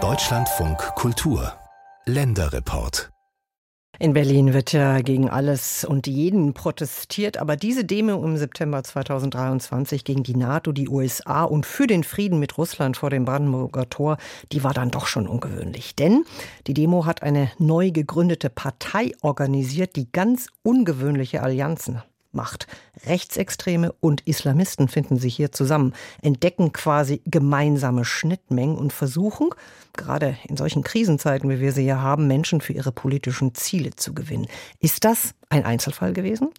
Deutschlandfunk Kultur Länderreport in Berlin wird ja gegen alles und jeden protestiert, aber diese Demo im September 2023 gegen die NATO, die USA und für den Frieden mit Russland vor dem Brandenburger Tor, die war dann doch schon ungewöhnlich. Denn die Demo hat eine neu gegründete Partei organisiert, die ganz ungewöhnliche Allianzen macht. Rechtsextreme und Islamisten finden sich hier zusammen, entdecken quasi gemeinsame Schnittmengen und versuchen, gerade in solchen Krisenzeiten, wie wir sie ja haben, Menschen für ihre politischen Ziele zu gewinnen. Ist das ein Einzelfall gewesen?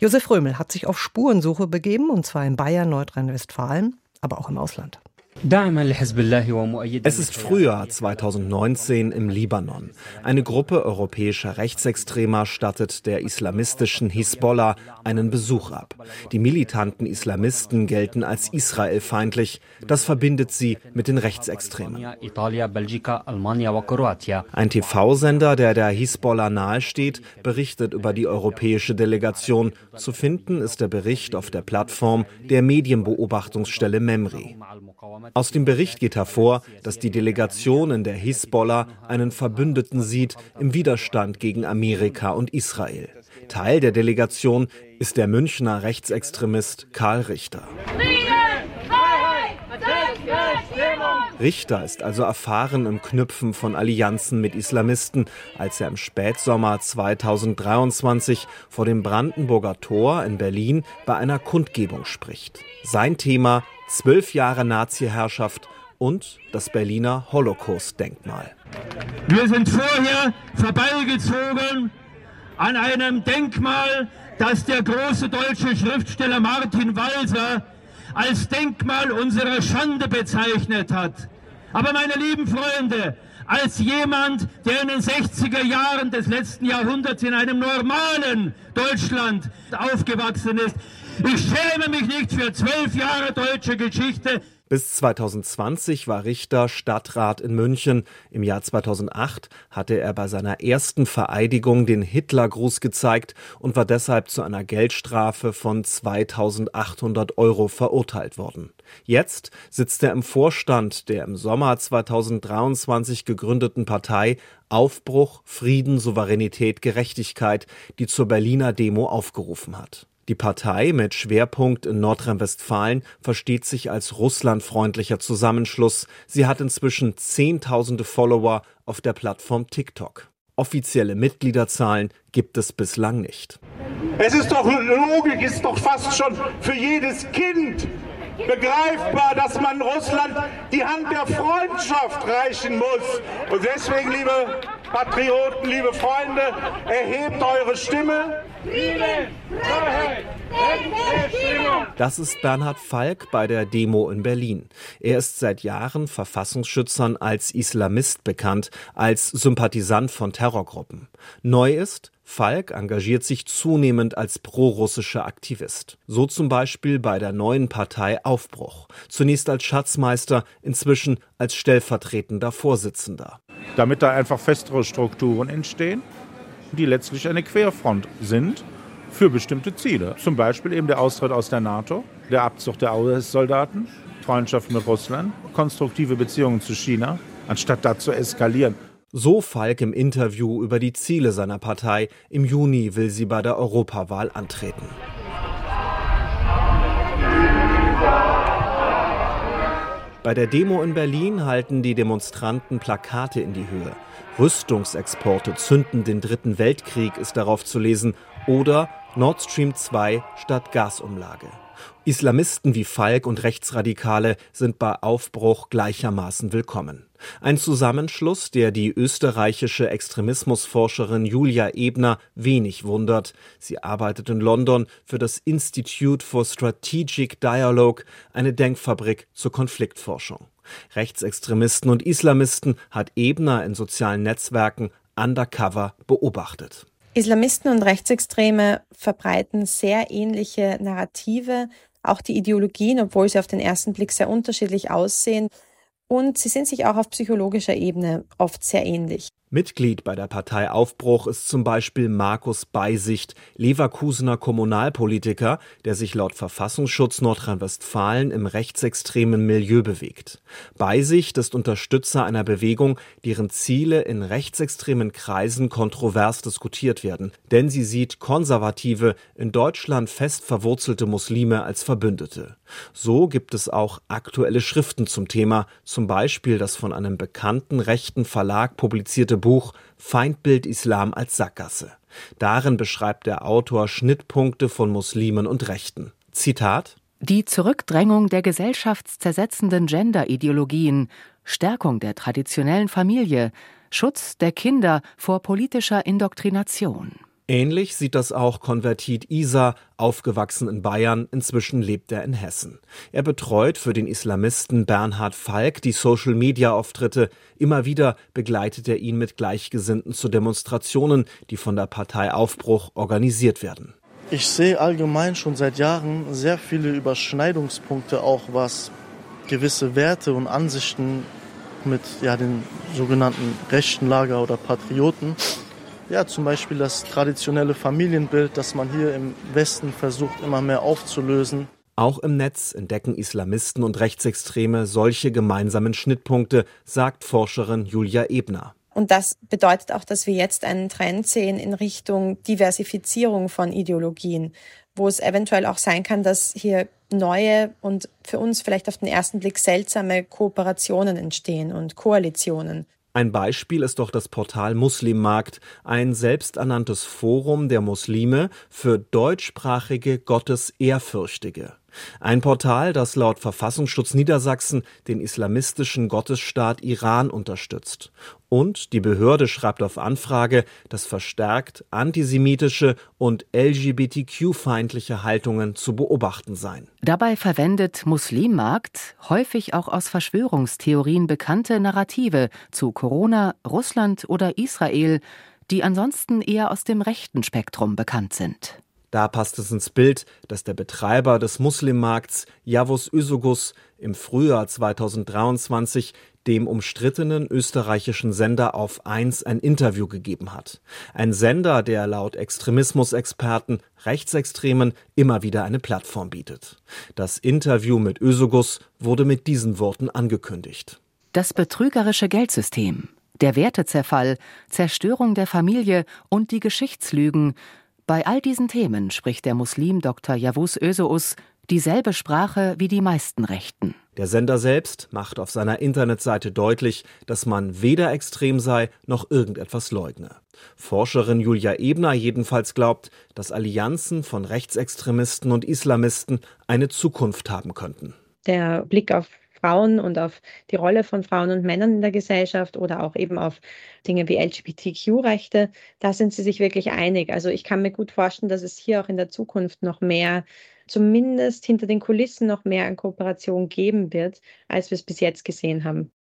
Josef Römel hat sich auf Spurensuche begeben, und zwar in Bayern, Nordrhein-Westfalen, aber auch im Ausland. Es ist Frühjahr 2019 im Libanon. Eine Gruppe europäischer Rechtsextremer stattet der islamistischen Hisbollah einen Besuch ab. Die militanten Islamisten gelten als israelfeindlich. Das verbindet sie mit den Rechtsextremen. Ein TV-Sender, der der Hisbollah nahesteht, berichtet über die europäische Delegation. Zu finden ist der Bericht auf der Plattform der Medienbeobachtungsstelle Memri. Aus dem Bericht geht hervor, dass die Delegation in der Hisbollah einen Verbündeten sieht im Widerstand gegen Amerika und Israel. Teil der Delegation ist der Münchner Rechtsextremist Karl Richter. Richter ist also erfahren im Knüpfen von Allianzen mit Islamisten, als er im Spätsommer 2023 vor dem Brandenburger Tor in Berlin bei einer Kundgebung spricht. Sein Thema zwölf Jahre Nazi-Herrschaft und das Berliner Holocaust-Denkmal. Wir sind vorher vorbeigezogen an einem Denkmal, das der große deutsche Schriftsteller Martin Walser als Denkmal unserer Schande bezeichnet hat. Aber meine lieben Freunde, als jemand, der in den 60er Jahren des letzten Jahrhunderts in einem normalen Deutschland aufgewachsen ist, ich schäme mich nicht für zwölf Jahre deutsche Geschichte. Bis 2020 war Richter Stadtrat in München. Im Jahr 2008 hatte er bei seiner ersten Vereidigung den Hitlergruß gezeigt und war deshalb zu einer Geldstrafe von 2800 Euro verurteilt worden. Jetzt sitzt er im Vorstand der im Sommer 2023 gegründeten Partei Aufbruch, Frieden, Souveränität, Gerechtigkeit, die zur Berliner Demo aufgerufen hat. Die Partei mit Schwerpunkt in Nordrhein-Westfalen versteht sich als russlandfreundlicher Zusammenschluss. Sie hat inzwischen Zehntausende Follower auf der Plattform TikTok. Offizielle Mitgliederzahlen gibt es bislang nicht. Es ist doch Logik, ist doch fast schon für jedes Kind begreifbar, dass man Russland die Hand der Freundschaft reichen muss. Und deswegen, liebe Patrioten, liebe Freunde, erhebt eure Stimme. Das ist Bernhard Falk bei der Demo in Berlin. Er ist seit Jahren Verfassungsschützern als Islamist bekannt, als Sympathisant von Terrorgruppen. Neu ist, Falk engagiert sich zunehmend als prorussischer Aktivist. So zum Beispiel bei der neuen Partei Aufbruch. Zunächst als Schatzmeister, inzwischen als stellvertretender Vorsitzender. Damit da einfach festere Strukturen entstehen, die letztlich eine Querfront sind für bestimmte Ziele. Zum Beispiel eben der Austritt aus der NATO, der Abzug der US-Soldaten, Freundschaft mit Russland, konstruktive Beziehungen zu China, anstatt da zu eskalieren. So Falk im Interview über die Ziele seiner Partei. Im Juni will sie bei der Europawahl antreten. Bei der Demo in Berlin halten die Demonstranten Plakate in die Höhe. Rüstungsexporte zünden den Dritten Weltkrieg ist darauf zu lesen oder Nord Stream 2 statt Gasumlage. Islamisten wie Falk und Rechtsradikale sind bei Aufbruch gleichermaßen willkommen. Ein Zusammenschluss, der die österreichische Extremismusforscherin Julia Ebner wenig wundert. Sie arbeitet in London für das Institute for Strategic Dialogue, eine Denkfabrik zur Konfliktforschung. Rechtsextremisten und Islamisten hat Ebner in sozialen Netzwerken undercover beobachtet. Islamisten und Rechtsextreme verbreiten sehr ähnliche Narrative, auch die Ideologien, obwohl sie auf den ersten Blick sehr unterschiedlich aussehen. Und sie sind sich auch auf psychologischer Ebene oft sehr ähnlich. Mitglied bei der Partei Aufbruch ist zum Beispiel Markus Beisicht, Leverkusener Kommunalpolitiker, der sich laut Verfassungsschutz Nordrhein-Westfalen im rechtsextremen Milieu bewegt. Beisicht ist Unterstützer einer Bewegung, deren Ziele in rechtsextremen Kreisen kontrovers diskutiert werden, denn sie sieht konservative, in Deutschland fest verwurzelte Muslime als Verbündete. So gibt es auch aktuelle Schriften zum Thema, zum Beispiel das von einem bekannten rechten Verlag publizierte Buch Feindbild Islam als Sackgasse. Darin beschreibt der Autor Schnittpunkte von Muslimen und Rechten. Zitat Die Zurückdrängung der gesellschaftszersetzenden Gender-Ideologien, Stärkung der traditionellen Familie, Schutz der Kinder vor politischer Indoktrination. Ähnlich sieht das auch Konvertit Isa, aufgewachsen in Bayern, inzwischen lebt er in Hessen. Er betreut für den Islamisten Bernhard Falk die Social-Media-Auftritte. Immer wieder begleitet er ihn mit Gleichgesinnten zu Demonstrationen, die von der Partei Aufbruch organisiert werden. Ich sehe allgemein schon seit Jahren sehr viele Überschneidungspunkte, auch was gewisse Werte und Ansichten mit ja, den sogenannten rechten Lager oder Patrioten ja, zum Beispiel das traditionelle Familienbild, das man hier im Westen versucht immer mehr aufzulösen. Auch im Netz entdecken Islamisten und Rechtsextreme solche gemeinsamen Schnittpunkte, sagt Forscherin Julia Ebner. Und das bedeutet auch, dass wir jetzt einen Trend sehen in Richtung Diversifizierung von Ideologien, wo es eventuell auch sein kann, dass hier neue und für uns vielleicht auf den ersten Blick seltsame Kooperationen entstehen und Koalitionen. Ein Beispiel ist doch das Portal Muslimmarkt, ein selbsternanntes Forum der Muslime für deutschsprachige Gottesehrfürchtige. Ein Portal, das laut Verfassungsschutz Niedersachsen den islamistischen Gottesstaat Iran unterstützt. Und die Behörde schreibt auf Anfrage, dass verstärkt antisemitische und LGBTQ-feindliche Haltungen zu beobachten seien. Dabei verwendet Muslimmarkt häufig auch aus Verschwörungstheorien bekannte Narrative zu Corona, Russland oder Israel, die ansonsten eher aus dem rechten Spektrum bekannt sind. Da passt es ins Bild, dass der Betreiber des Muslimmarkts Javus Üsugus im Frühjahr 2023 dem umstrittenen österreichischen Sender auf 1 ein Interview gegeben hat. Ein Sender, der laut Extremismusexperten Rechtsextremen immer wieder eine Plattform bietet. Das Interview mit Ösugus wurde mit diesen Worten angekündigt. Das betrügerische Geldsystem, der Wertezerfall, Zerstörung der Familie und die Geschichtslügen bei all diesen Themen spricht der Muslim Dr. Yavuz Öseus dieselbe Sprache wie die meisten Rechten. Der Sender selbst macht auf seiner Internetseite deutlich, dass man weder extrem sei noch irgendetwas leugne. Forscherin Julia Ebner jedenfalls glaubt, dass Allianzen von Rechtsextremisten und Islamisten eine Zukunft haben könnten. Der Blick auf Frauen und auf die Rolle von Frauen und Männern in der Gesellschaft oder auch eben auf Dinge wie LGBTQ-Rechte, da sind sie sich wirklich einig. Also ich kann mir gut vorstellen, dass es hier auch in der Zukunft noch mehr, zumindest hinter den Kulissen noch mehr an Kooperation geben wird, als wir es bis jetzt gesehen haben.